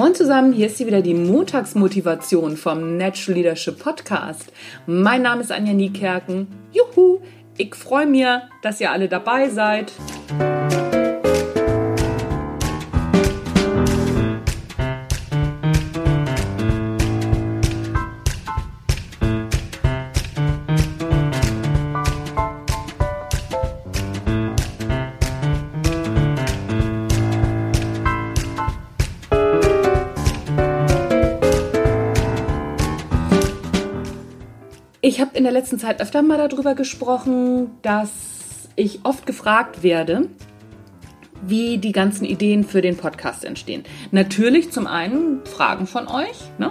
Moin zusammen, hier ist sie wieder die Montagsmotivation vom Natural Leadership Podcast. Mein Name ist Anja Niekerken. Juhu, ich freue mich, dass ihr alle dabei seid. Ich habe in der letzten Zeit öfter mal darüber gesprochen, dass ich oft gefragt werde, wie die ganzen Ideen für den Podcast entstehen. Natürlich zum einen Fragen von euch, ne?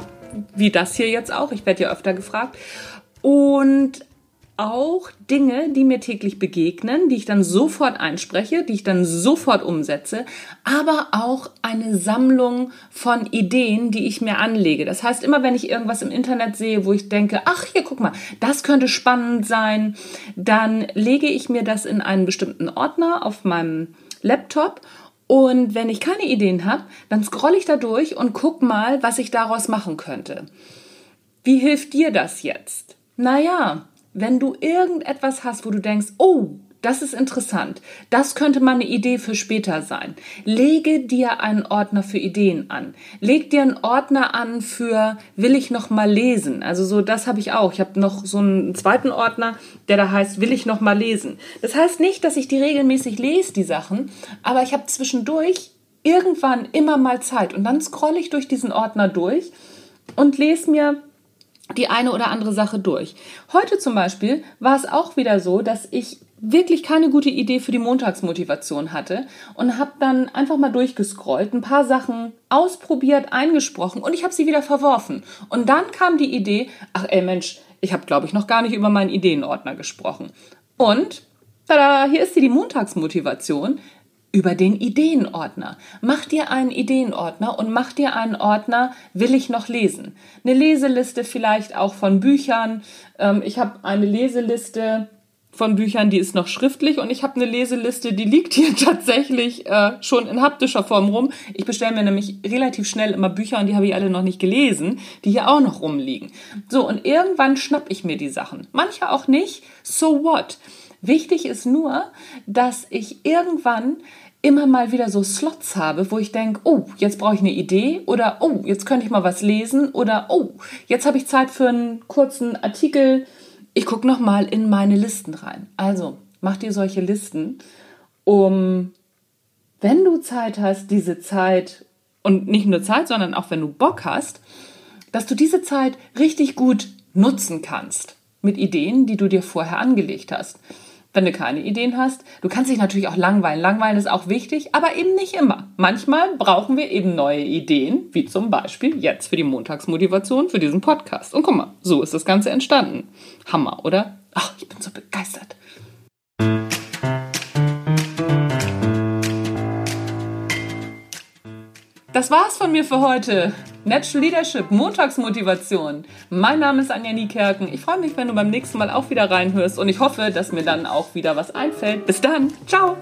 wie das hier jetzt auch. Ich werde ja öfter gefragt. Und auch Dinge, die mir täglich begegnen, die ich dann sofort einspreche, die ich dann sofort umsetze, aber auch eine Sammlung von Ideen, die ich mir anlege. Das heißt, immer wenn ich irgendwas im Internet sehe, wo ich denke, ach hier, guck mal, das könnte spannend sein, dann lege ich mir das in einen bestimmten Ordner auf meinem Laptop und wenn ich keine Ideen habe, dann scrolle ich da durch und guck mal, was ich daraus machen könnte. Wie hilft dir das jetzt? Naja, wenn du irgendetwas hast, wo du denkst, oh, das ist interessant, das könnte mal eine Idee für später sein, lege dir einen Ordner für Ideen an. Leg dir einen Ordner an für will ich noch mal lesen. Also so das habe ich auch. Ich habe noch so einen zweiten Ordner, der da heißt will ich noch mal lesen. Das heißt nicht, dass ich die regelmäßig lese die Sachen, aber ich habe zwischendurch irgendwann immer mal Zeit und dann scrolle ich durch diesen Ordner durch und lese mir die eine oder andere Sache durch. Heute zum Beispiel war es auch wieder so, dass ich wirklich keine gute Idee für die Montagsmotivation hatte und habe dann einfach mal durchgescrollt, ein paar Sachen ausprobiert, eingesprochen und ich habe sie wieder verworfen. Und dann kam die Idee, ach ey Mensch, ich habe glaube ich noch gar nicht über meinen Ideenordner gesprochen. Und tada, hier ist sie die Montagsmotivation über den Ideenordner. Mach dir einen Ideenordner und mach dir einen Ordner, will ich noch lesen. Eine Leseliste vielleicht auch von Büchern. Ähm, ich habe eine Leseliste von Büchern, die ist noch schriftlich und ich habe eine Leseliste, die liegt hier tatsächlich äh, schon in haptischer Form rum. Ich bestelle mir nämlich relativ schnell immer Bücher und die habe ich alle noch nicht gelesen, die hier auch noch rumliegen. So, und irgendwann schnapp ich mir die Sachen. Manche auch nicht. So what? Wichtig ist nur, dass ich irgendwann immer mal wieder so Slots habe, wo ich denke, oh, jetzt brauche ich eine Idee oder oh, jetzt könnte ich mal was lesen oder oh, jetzt habe ich Zeit für einen kurzen Artikel. Ich gucke noch mal in meine Listen rein. Also, mach dir solche Listen, um wenn du Zeit hast, diese Zeit und nicht nur Zeit, sondern auch wenn du Bock hast, dass du diese Zeit richtig gut nutzen kannst mit Ideen, die du dir vorher angelegt hast wenn du keine Ideen hast. Du kannst dich natürlich auch langweilen. Langweilen ist auch wichtig, aber eben nicht immer. Manchmal brauchen wir eben neue Ideen, wie zum Beispiel jetzt für die Montagsmotivation für diesen Podcast. Und guck mal, so ist das Ganze entstanden. Hammer, oder? Ach, ich bin so begeistert. Das war's von mir für heute. Natural Leadership, Montagsmotivation. Mein Name ist Anja Niekerken. Ich freue mich, wenn du beim nächsten Mal auch wieder reinhörst und ich hoffe, dass mir dann auch wieder was einfällt. Bis dann. Ciao.